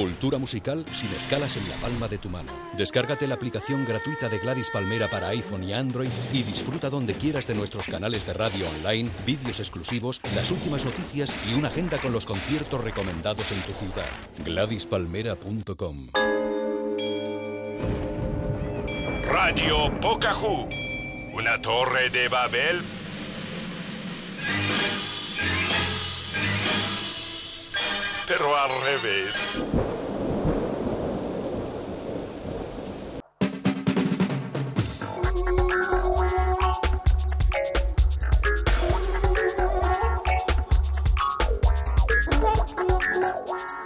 Cultura musical sin escalas en la palma de tu mano. Descárgate la aplicación gratuita de Gladys Palmera para iPhone y Android y disfruta donde quieras de nuestros canales de radio online, vídeos exclusivos, las últimas noticias y una agenda con los conciertos recomendados en tu ciudad. GladysPalmera.com Radio Pocahú. Una torre de Babel pero al revés. Wow.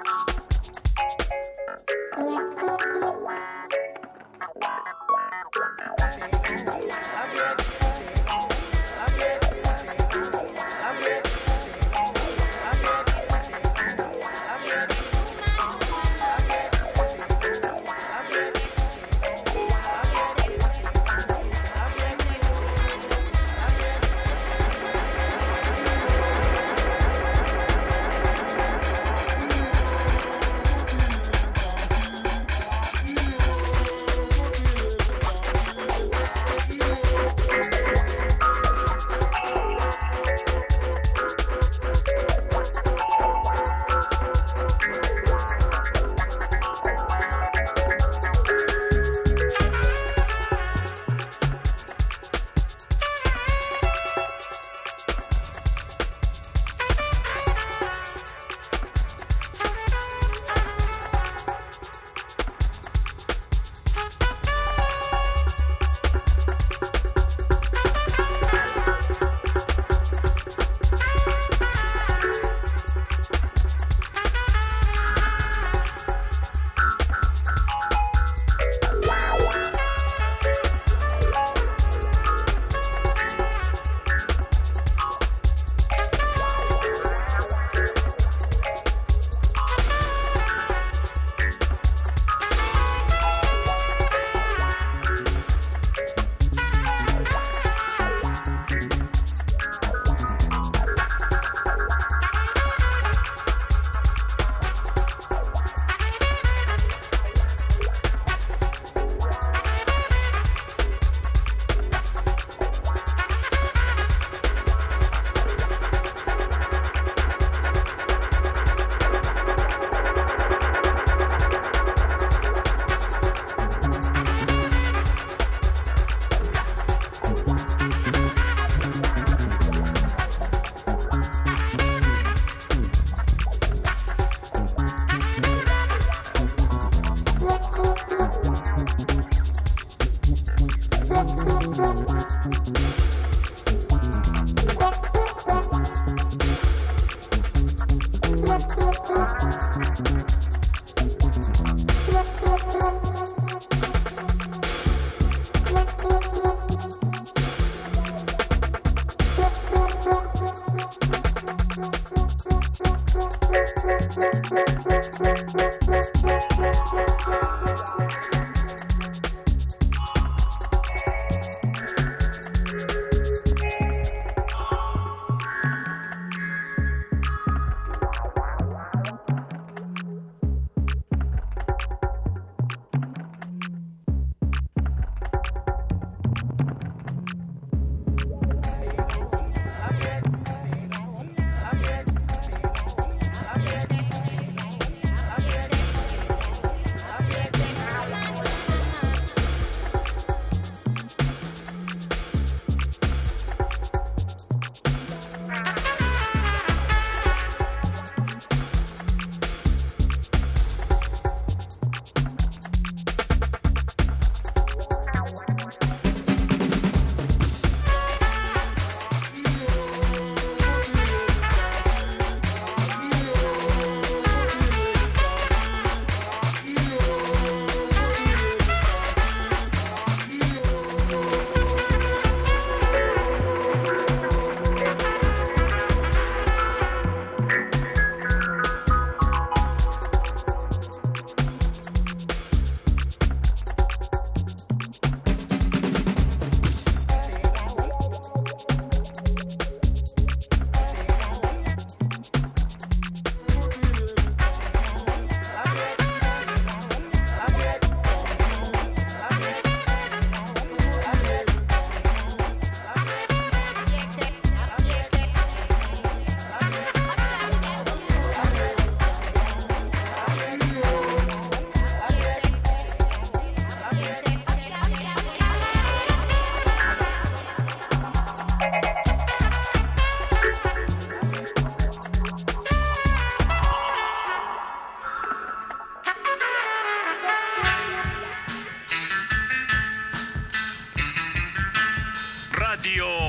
Radio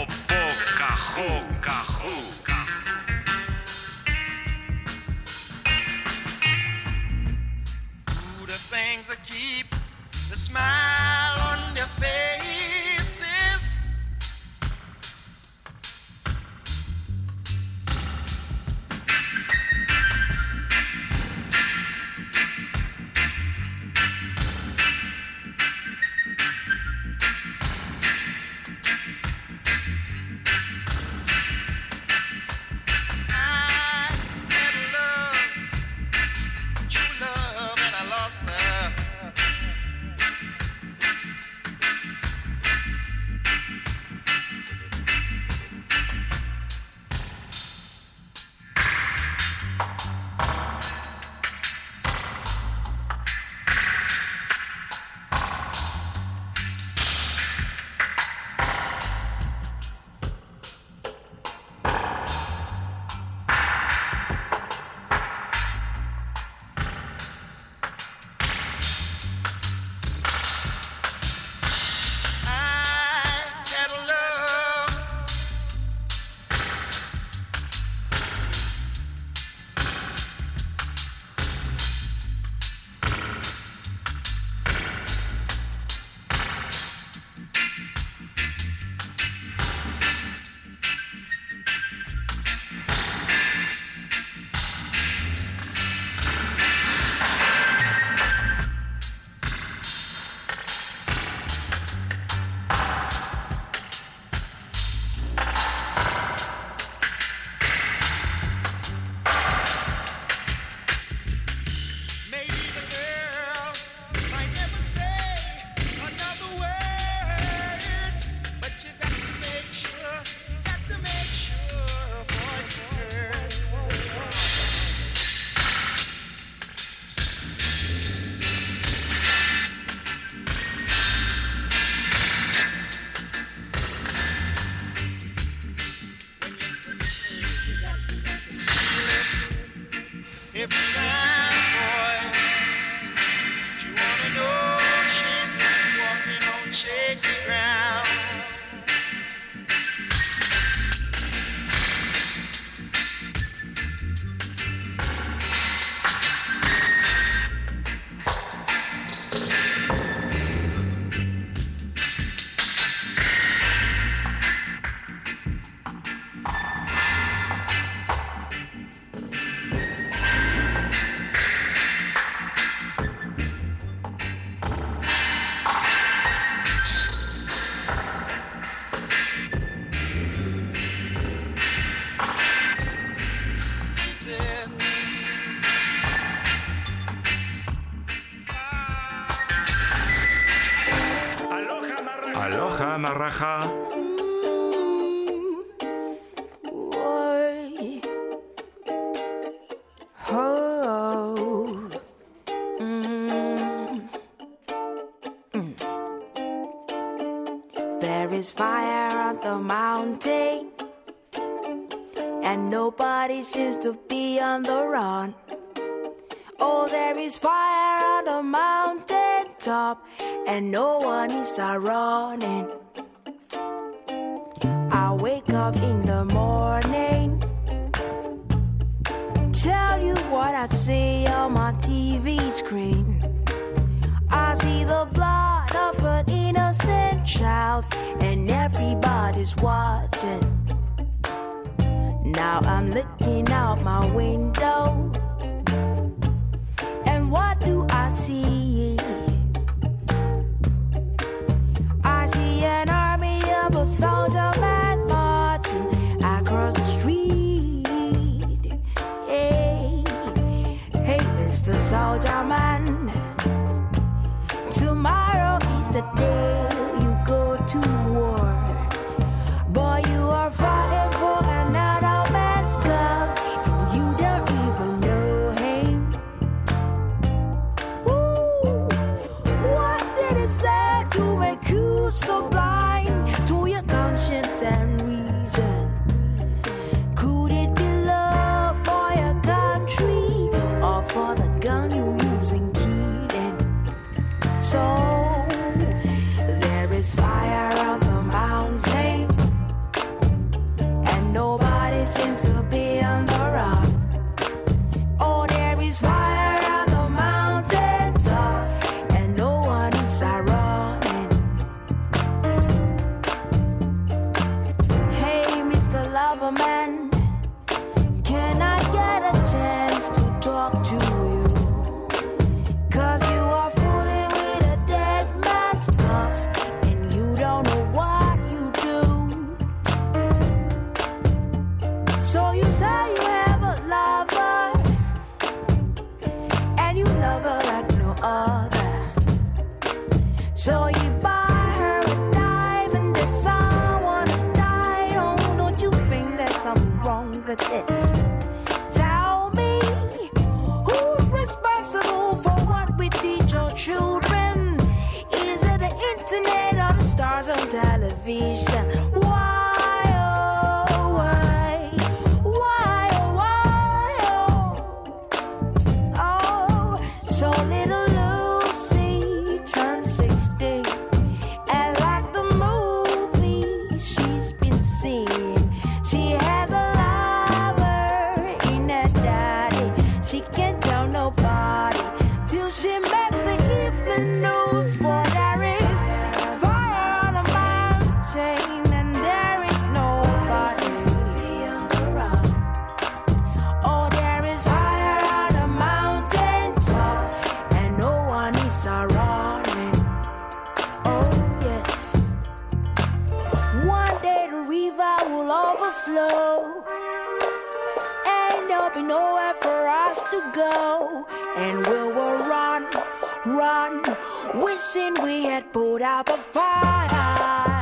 There is fire on the mountain, and nobody seems to be on the run. Oh, there is fire on the mountain top, and no one is a running. Up in the morning, tell you what I see on my TV screen. I see the blood of an innocent child, and everybody's watching. Now I'm looking out my window, and what do I see? I see an army of a soldier man Soldier Man. Tomorrow is the day wishing we had put out the fire.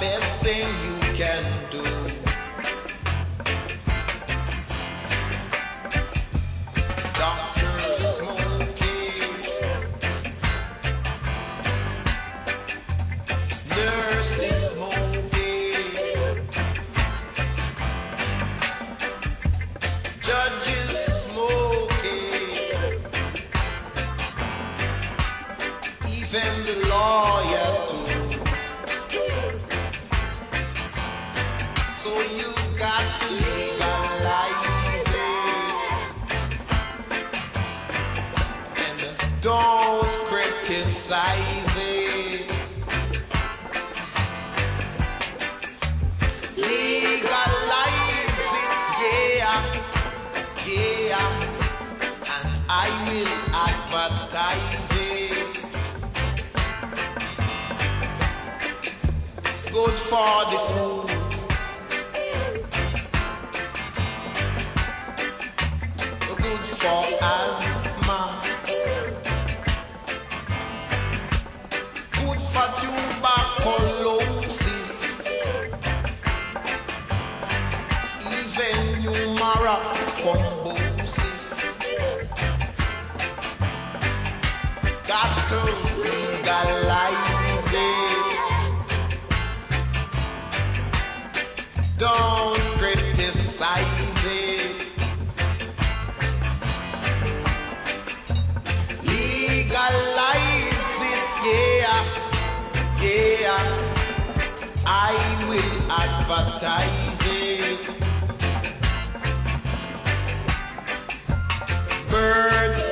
Best thing you can don't criticize it. Legalize it, yeah, yeah. And I will advertise it. It's good for the food. advertising. Birds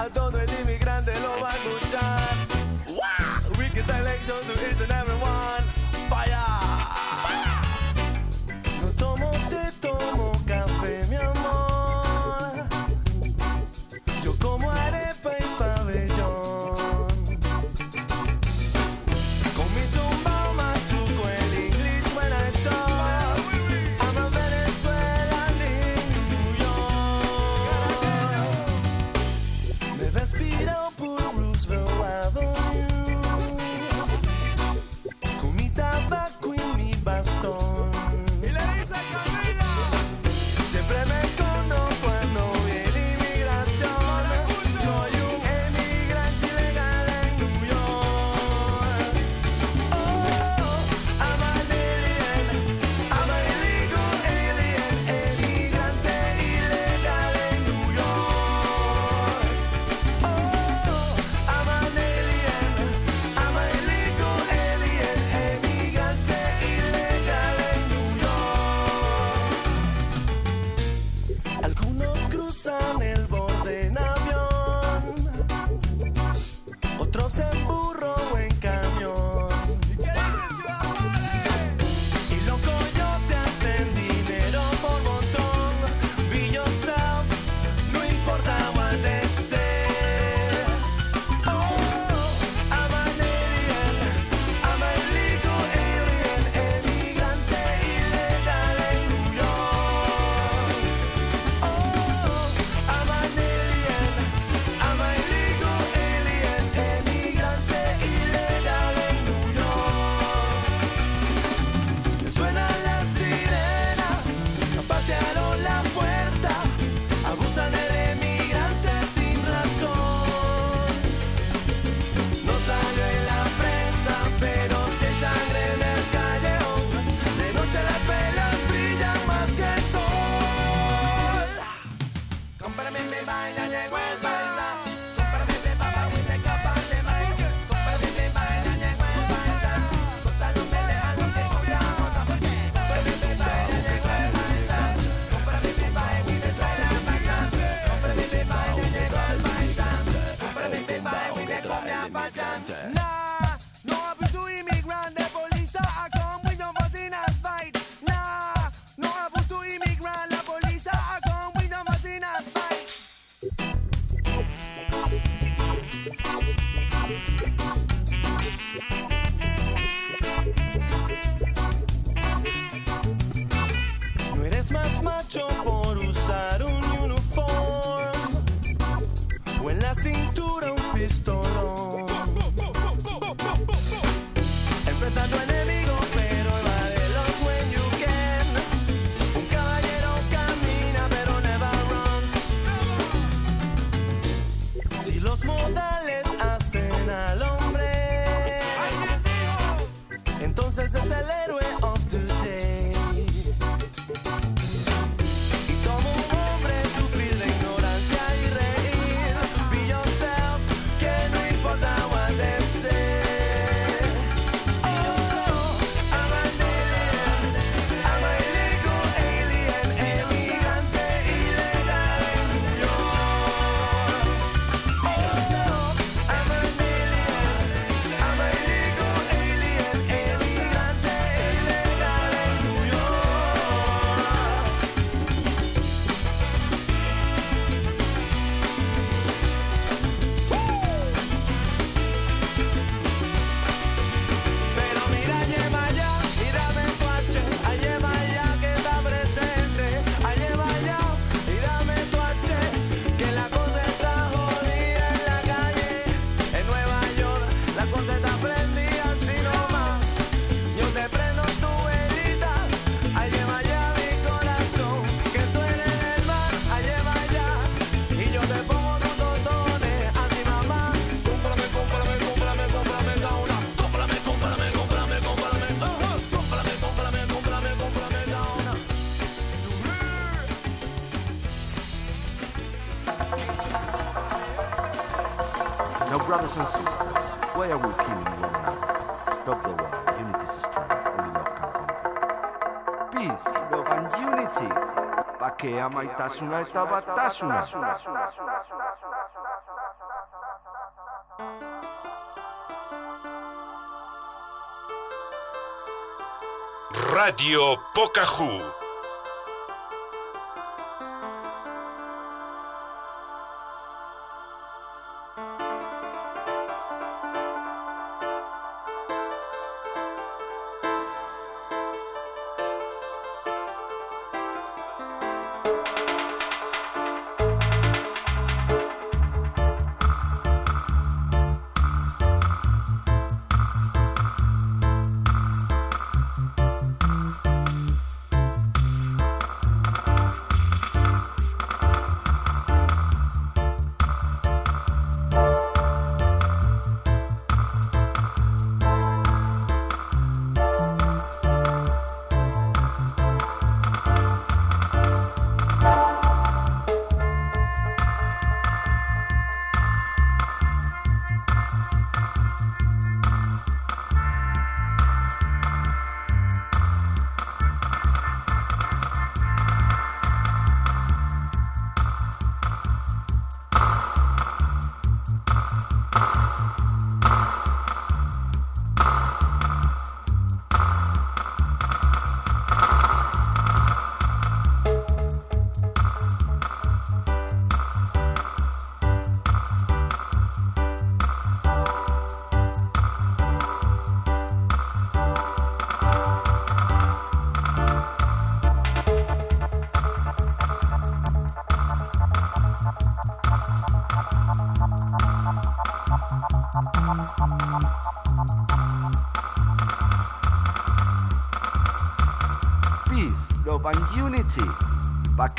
A todo el inmigrante lo va a escuchar. Wicked selection to each and everyone. Entonces es el héroe of the day. maitasuna eta batasuna. Radio Pocahú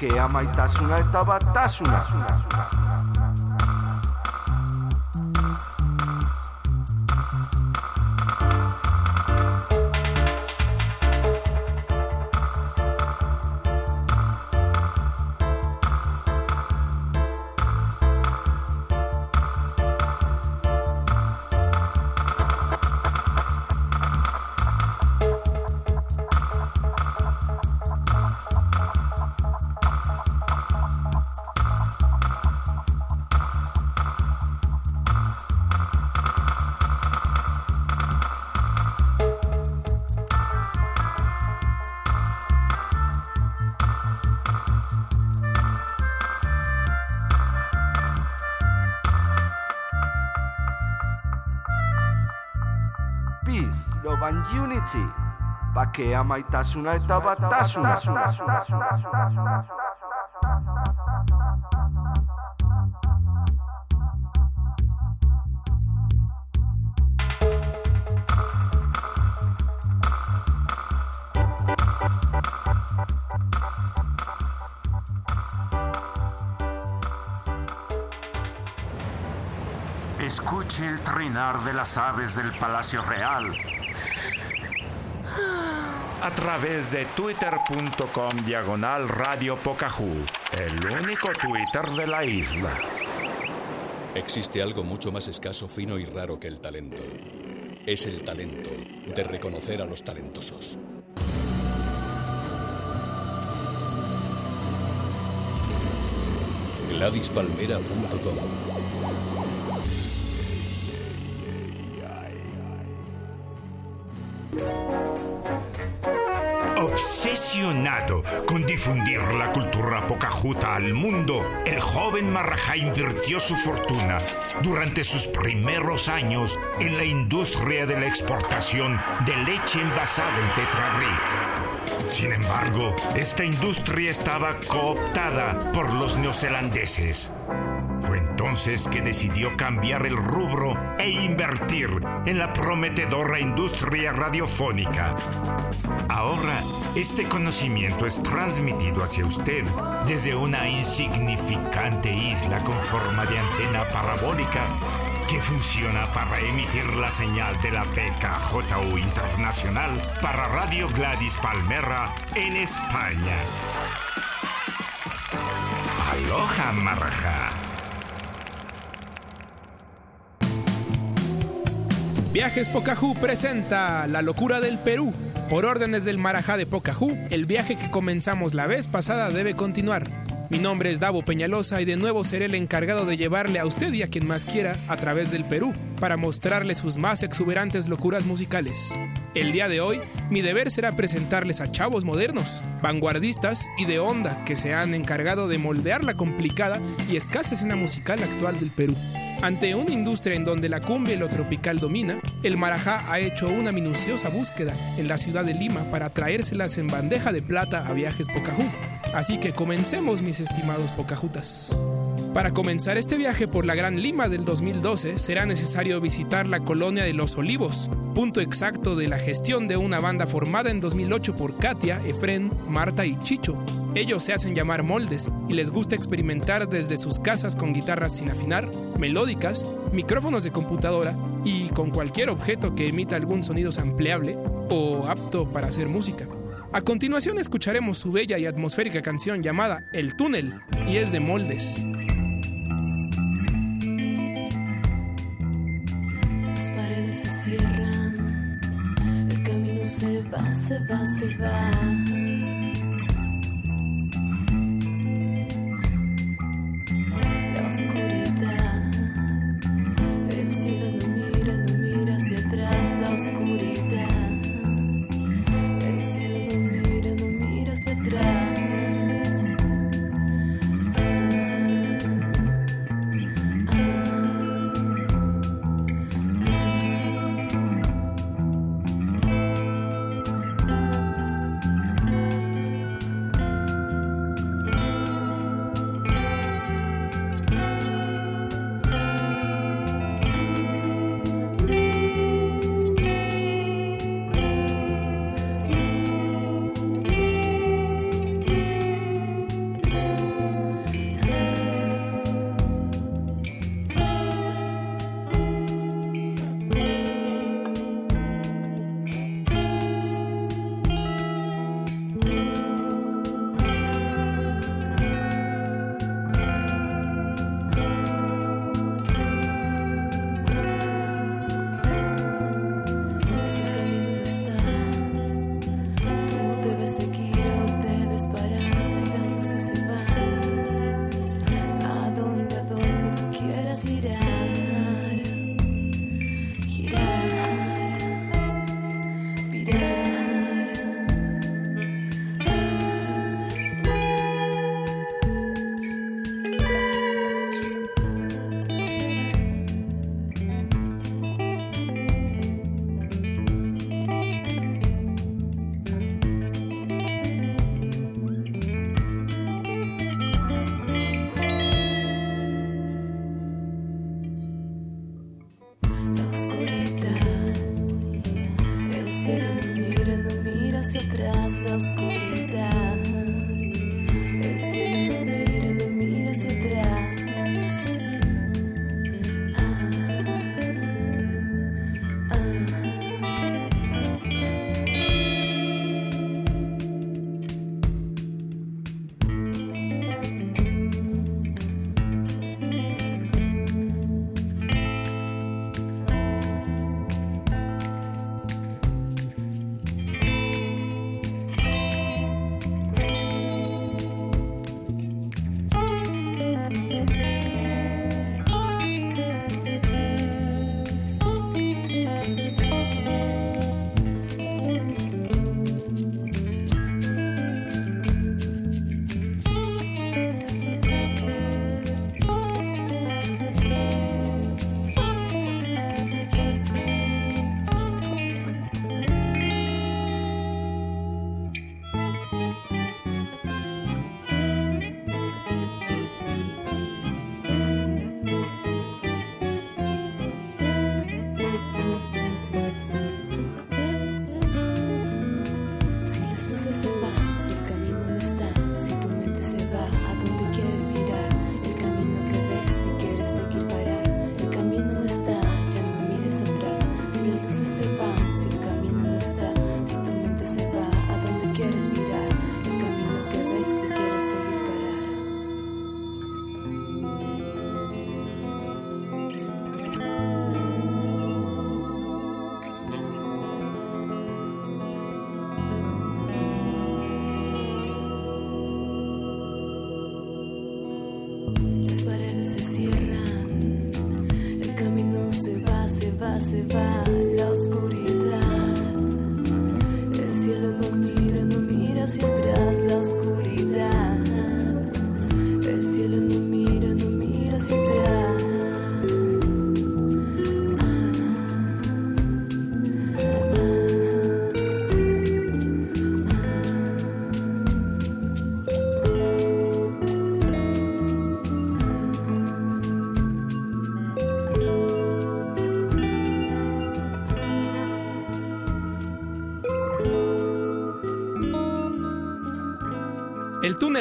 que amaitasuna estaba tasuna. iritzi, bakea maitasuna eta batasuna. Escuche el trinar de las aves del Palacio Real a través de twitter.com diagonal Radio Pocahú, el único Twitter de la isla. Existe algo mucho más escaso, fino y raro que el talento. Es el talento de reconocer a los talentosos. GladysPalmera.com Con difundir la cultura pocajuta al mundo, el joven Marajá invirtió su fortuna durante sus primeros años en la industria de la exportación de leche envasada en Tetrabric. Sin embargo, esta industria estaba cooptada por los neozelandeses. Entonces que decidió cambiar el rubro e invertir en la prometedora industria radiofónica. Ahora, este conocimiento es transmitido hacia usted desde una insignificante isla con forma de antena parabólica que funciona para emitir la señal de la PKJU Internacional para Radio Gladys Palmera en España. Aloha, Marajá. Viajes Pocahú presenta La locura del Perú. Por órdenes del Marajá de Pocahú, el viaje que comenzamos la vez pasada debe continuar. Mi nombre es Davo Peñalosa y de nuevo seré el encargado de llevarle a usted y a quien más quiera a través del Perú para mostrarle sus más exuberantes locuras musicales. El día de hoy, mi deber será presentarles a chavos modernos, vanguardistas y de onda que se han encargado de moldear la complicada y escasa escena musical actual del Perú. Ante una industria en donde la cumbia y lo tropical domina, el Marajá ha hecho una minuciosa búsqueda en la ciudad de Lima para traérselas en bandeja de plata a viajes Pocahú. Así que comencemos, mis estimados Pocajutas. Para comenzar este viaje por la Gran Lima del 2012 será necesario visitar la colonia de Los Olivos, punto exacto de la gestión de una banda formada en 2008 por Katia, Efren, Marta y Chicho. Ellos se hacen llamar moldes y les gusta experimentar desde sus casas con guitarras sin afinar, melódicas, micrófonos de computadora y con cualquier objeto que emita algún sonido sampleable o apto para hacer música. A continuación escucharemos su bella y atmosférica canción llamada El túnel y es de moldes. Las paredes se cierran, el camino se va, se va, se va.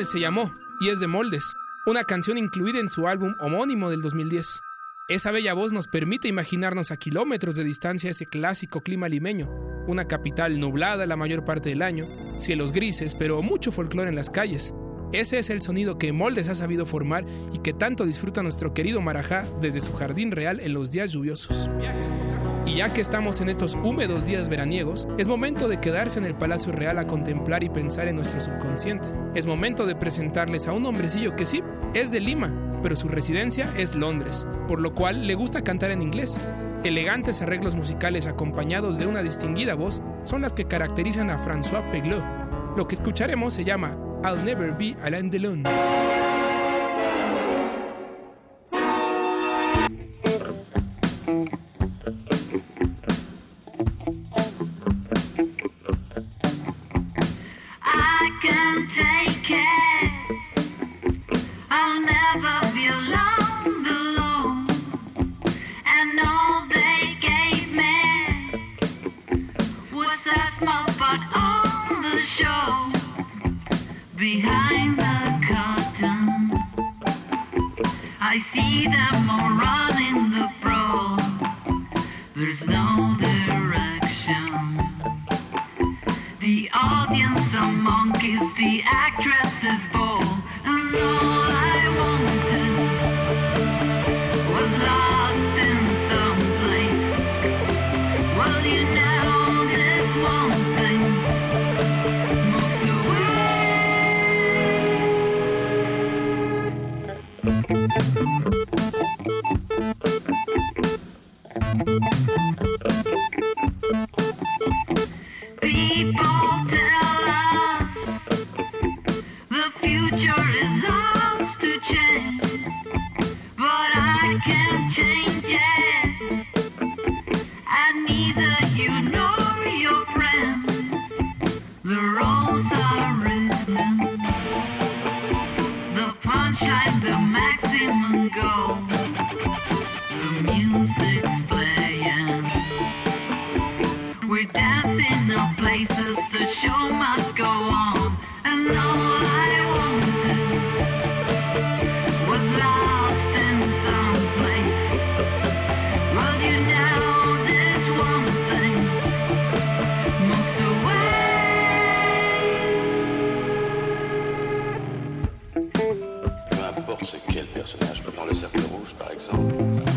Se llamó y es de Moldes, una canción incluida en su álbum homónimo del 2010. Esa bella voz nos permite imaginarnos a kilómetros de distancia ese clásico clima limeño, una capital nublada la mayor parte del año, cielos grises, pero mucho folclore en las calles. Ese es el sonido que Moldes ha sabido formar y que tanto disfruta nuestro querido Marajá desde su jardín real en los días lluviosos. Y ya que estamos en estos húmedos días veraniegos, es momento de quedarse en el Palacio Real a contemplar y pensar en nuestro subconsciente. Es momento de presentarles a un hombrecillo que sí, es de Lima, pero su residencia es Londres, por lo cual le gusta cantar en inglés. Elegantes arreglos musicales acompañados de una distinguida voz son las que caracterizan a François Peglot. Lo que escucharemos se llama I'll Never Be Alain Delon. Personnage, dans le cercle rouge par exemple,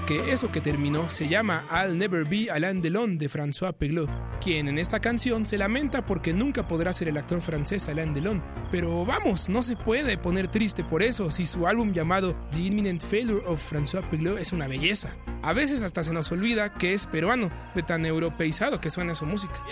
Que eso que terminó se llama I'll Never Be Alain Delon de François Peglot, quien en esta canción se lamenta porque nunca podrá ser el actor francés Alain Delon. Pero vamos, no se puede poner triste por eso si su álbum llamado The Imminent Failure of François Peglot es una belleza. A veces hasta se nos olvida que es peruano, de tan europeizado que suena su música.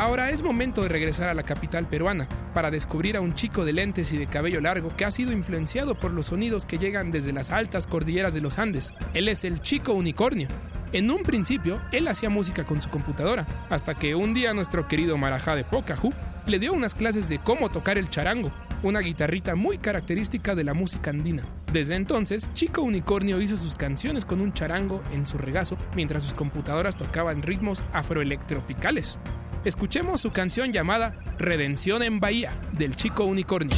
Ahora es momento de regresar a la capital peruana para descubrir a un chico de lentes y de cabello largo que ha sido influenciado por los sonidos que llegan desde las altas cordilleras de los Andes. Él es el chico unicornio. En un principio, él hacía música con su computadora, hasta que un día nuestro querido Marajá de Pocahú le dio unas clases de cómo tocar el charango, una guitarrita muy característica de la música andina. Desde entonces, Chico Unicornio hizo sus canciones con un charango en su regazo, mientras sus computadoras tocaban ritmos afroelectropicales. Escuchemos su canción llamada Redención en Bahía, del Chico Unicornio.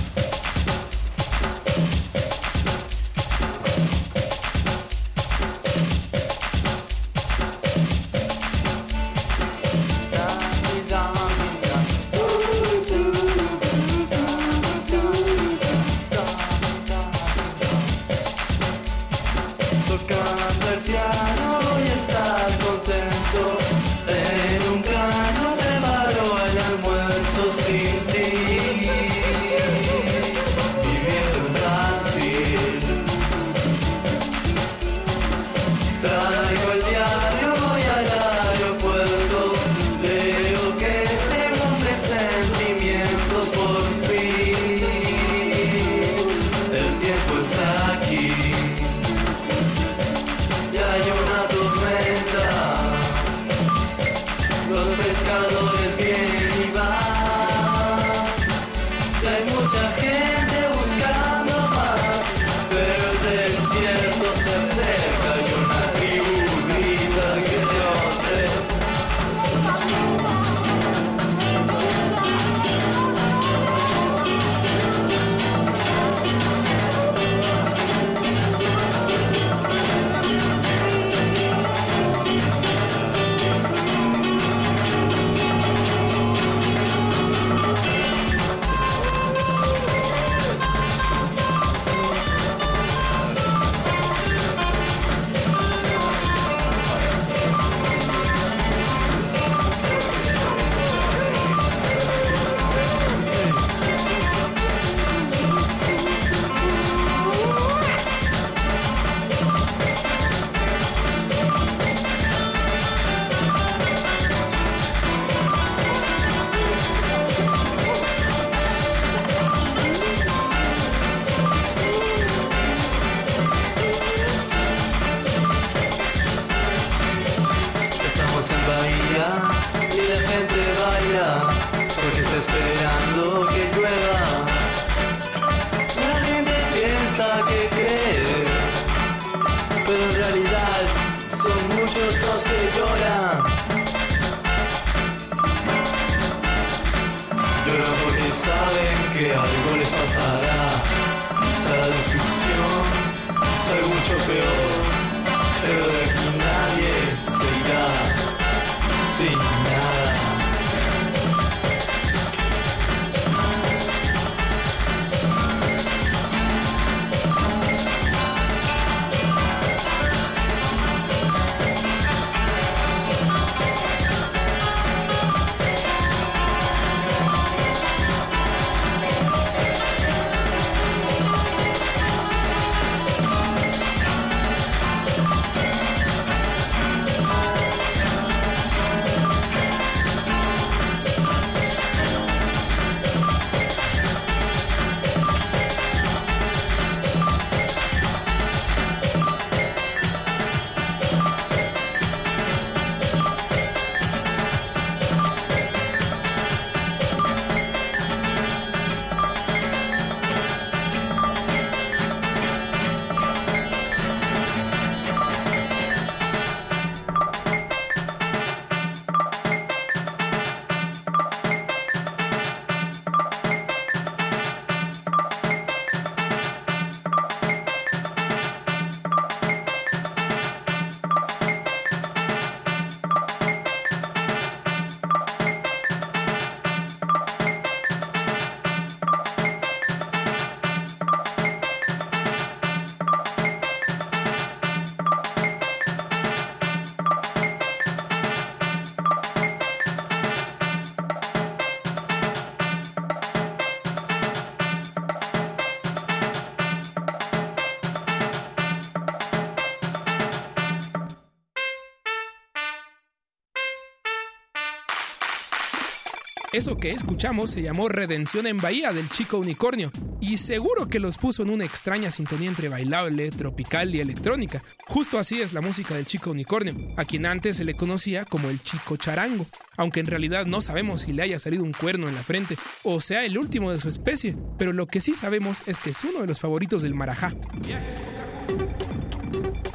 Eso que escuchamos se llamó Redención en Bahía del Chico Unicornio y seguro que los puso en una extraña sintonía entre bailable, tropical y electrónica. Justo así es la música del Chico Unicornio, a quien antes se le conocía como el Chico Charango, aunque en realidad no sabemos si le haya salido un cuerno en la frente o sea el último de su especie, pero lo que sí sabemos es que es uno de los favoritos del Marajá.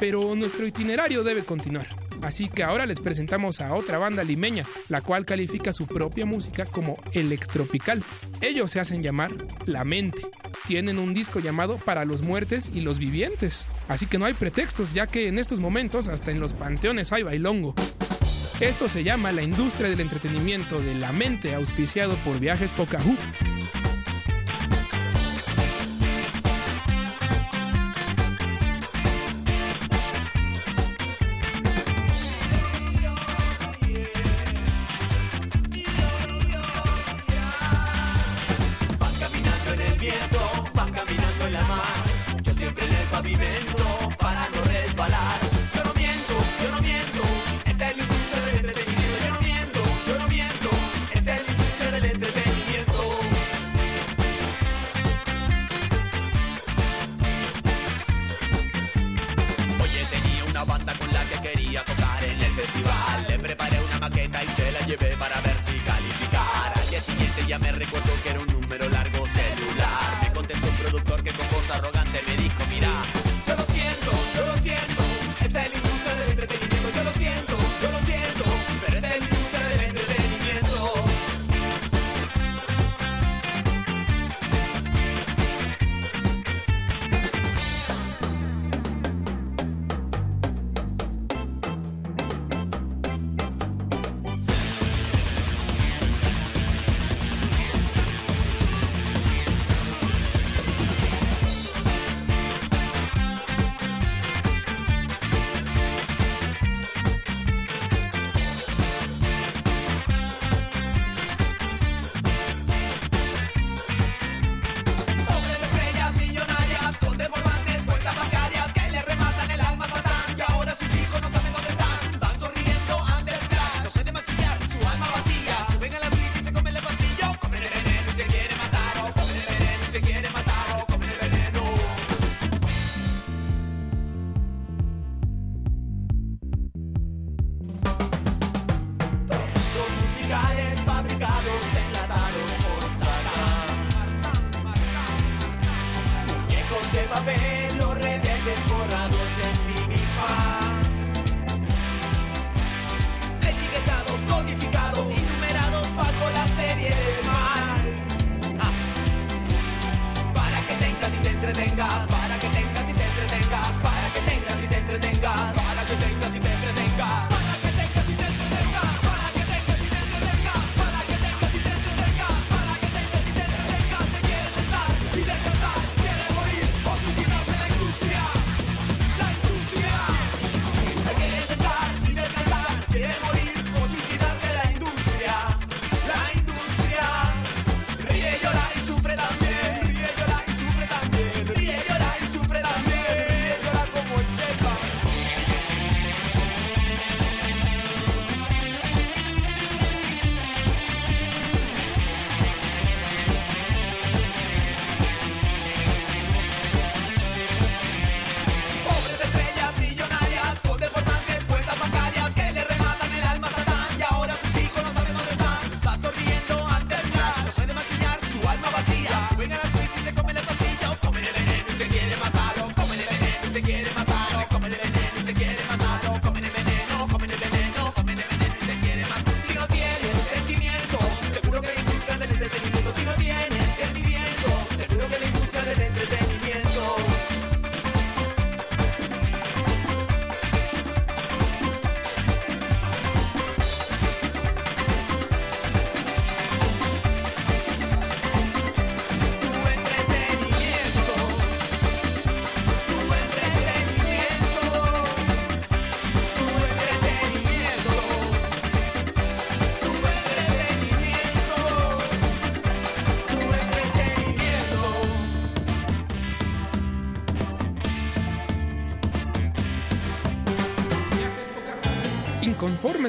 Pero nuestro itinerario debe continuar. Así que ahora les presentamos a otra banda limeña, la cual califica su propia música como electropical. Ellos se hacen llamar La Mente. Tienen un disco llamado Para los muertes y los vivientes. Así que no hay pretextos, ya que en estos momentos hasta en los panteones hay bailongo. Esto se llama la industria del entretenimiento de la mente, auspiciado por Viajes Pocahú.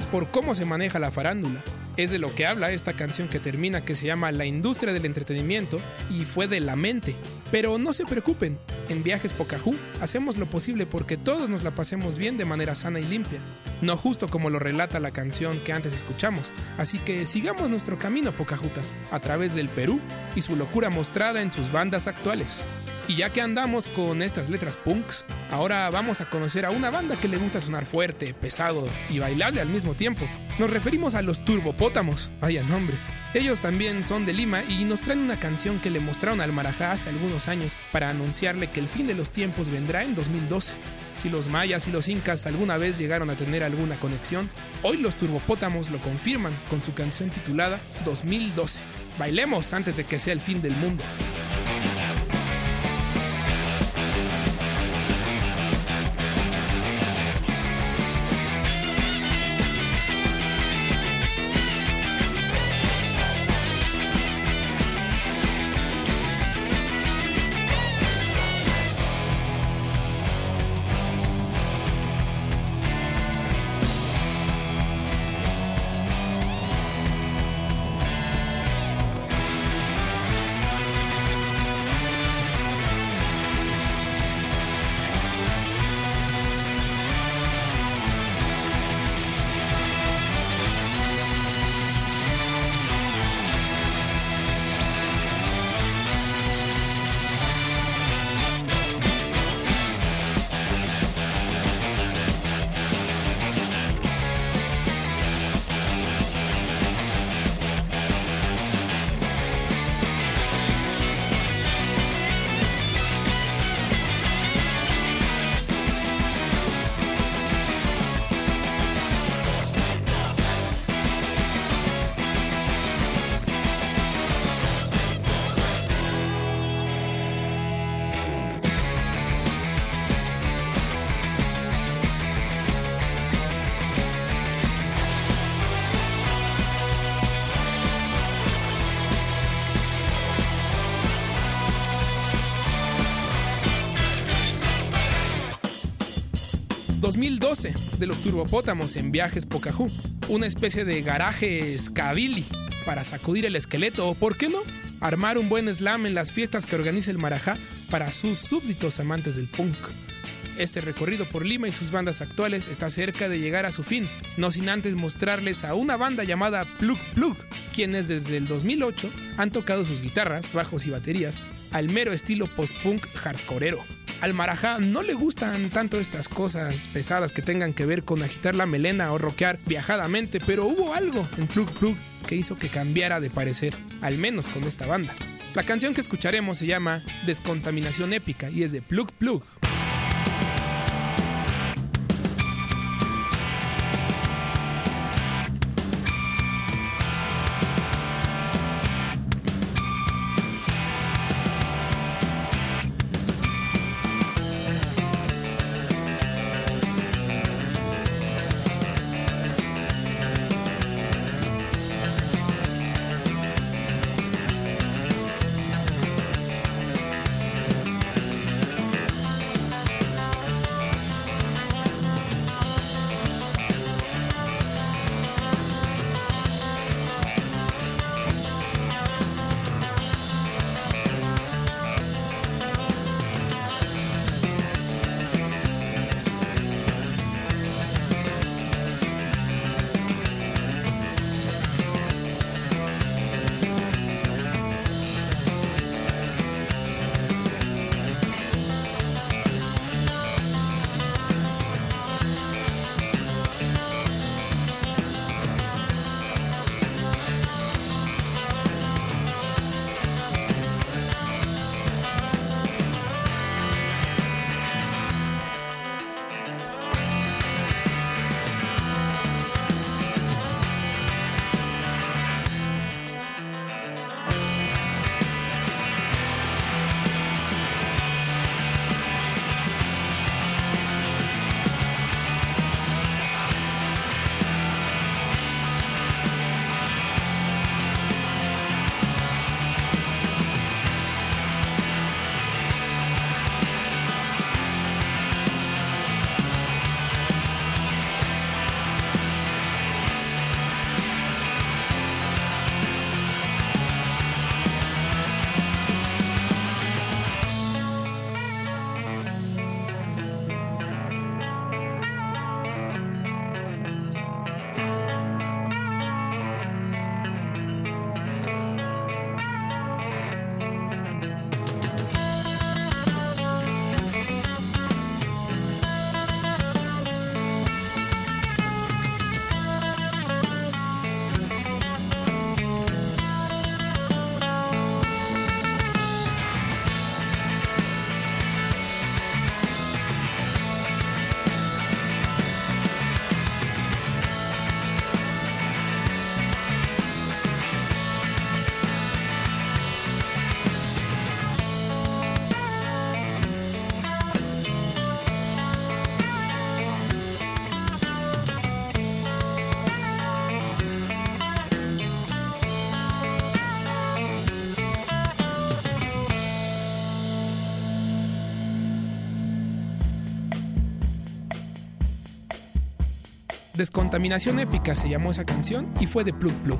por cómo se maneja la farándula. Es de lo que habla esta canción que termina que se llama La industria del entretenimiento y fue de la mente. Pero no se preocupen, en Viajes Pocahú hacemos lo posible porque todos nos la pasemos bien de manera sana y limpia, no justo como lo relata la canción que antes escuchamos, así que sigamos nuestro camino Pocahutas a través del Perú y su locura mostrada en sus bandas actuales. Y ya que andamos con estas letras punks, ahora vamos a conocer a una banda que le gusta sonar fuerte, pesado y bailable al mismo tiempo. Nos referimos a los Turbopótamos, vaya nombre. Ellos también son de Lima y nos traen una canción que le mostraron al Marajá hace algunos años para anunciarle que el fin de los tiempos vendrá en 2012. Si los mayas y los incas alguna vez llegaron a tener alguna conexión, hoy los Turbopótamos lo confirman con su canción titulada 2012. Bailemos antes de que sea el fin del mundo. De los turbopótamos en viajes Pocahú, una especie de garaje Scabili para sacudir el esqueleto o, ¿por qué no?, armar un buen slam en las fiestas que organiza el Marajá para sus súbditos amantes del punk. Este recorrido por Lima y sus bandas actuales está cerca de llegar a su fin, no sin antes mostrarles a una banda llamada Plug Plug, quienes desde el 2008 han tocado sus guitarras, bajos y baterías al mero estilo post-punk hardcoreero. Al Marajá no le gustan tanto estas cosas pesadas que tengan que ver con agitar la melena o rockear viajadamente, pero hubo algo en Plug Plug que hizo que cambiara de parecer, al menos con esta banda. La canción que escucharemos se llama Descontaminación Épica y es de Plug Plug. Descontaminación épica se llamó esa canción y fue de Plug Plug.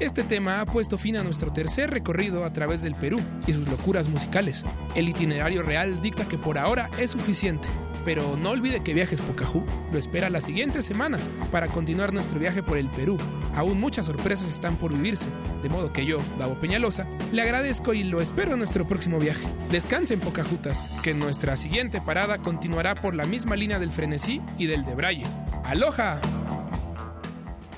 Este tema ha puesto fin a nuestro tercer recorrido a través del Perú y sus locuras musicales. El itinerario real dicta que por ahora es suficiente, pero no olvide que Viajes Pocahú lo espera la siguiente semana para continuar nuestro viaje por el Perú. Aún muchas sorpresas están por vivirse, de modo que yo, Davo Peñalosa, le agradezco y lo espero en nuestro próximo viaje. Descansen Pocajutas, que nuestra siguiente parada continuará por la misma línea del frenesí y del de Braille. ¡Aloha!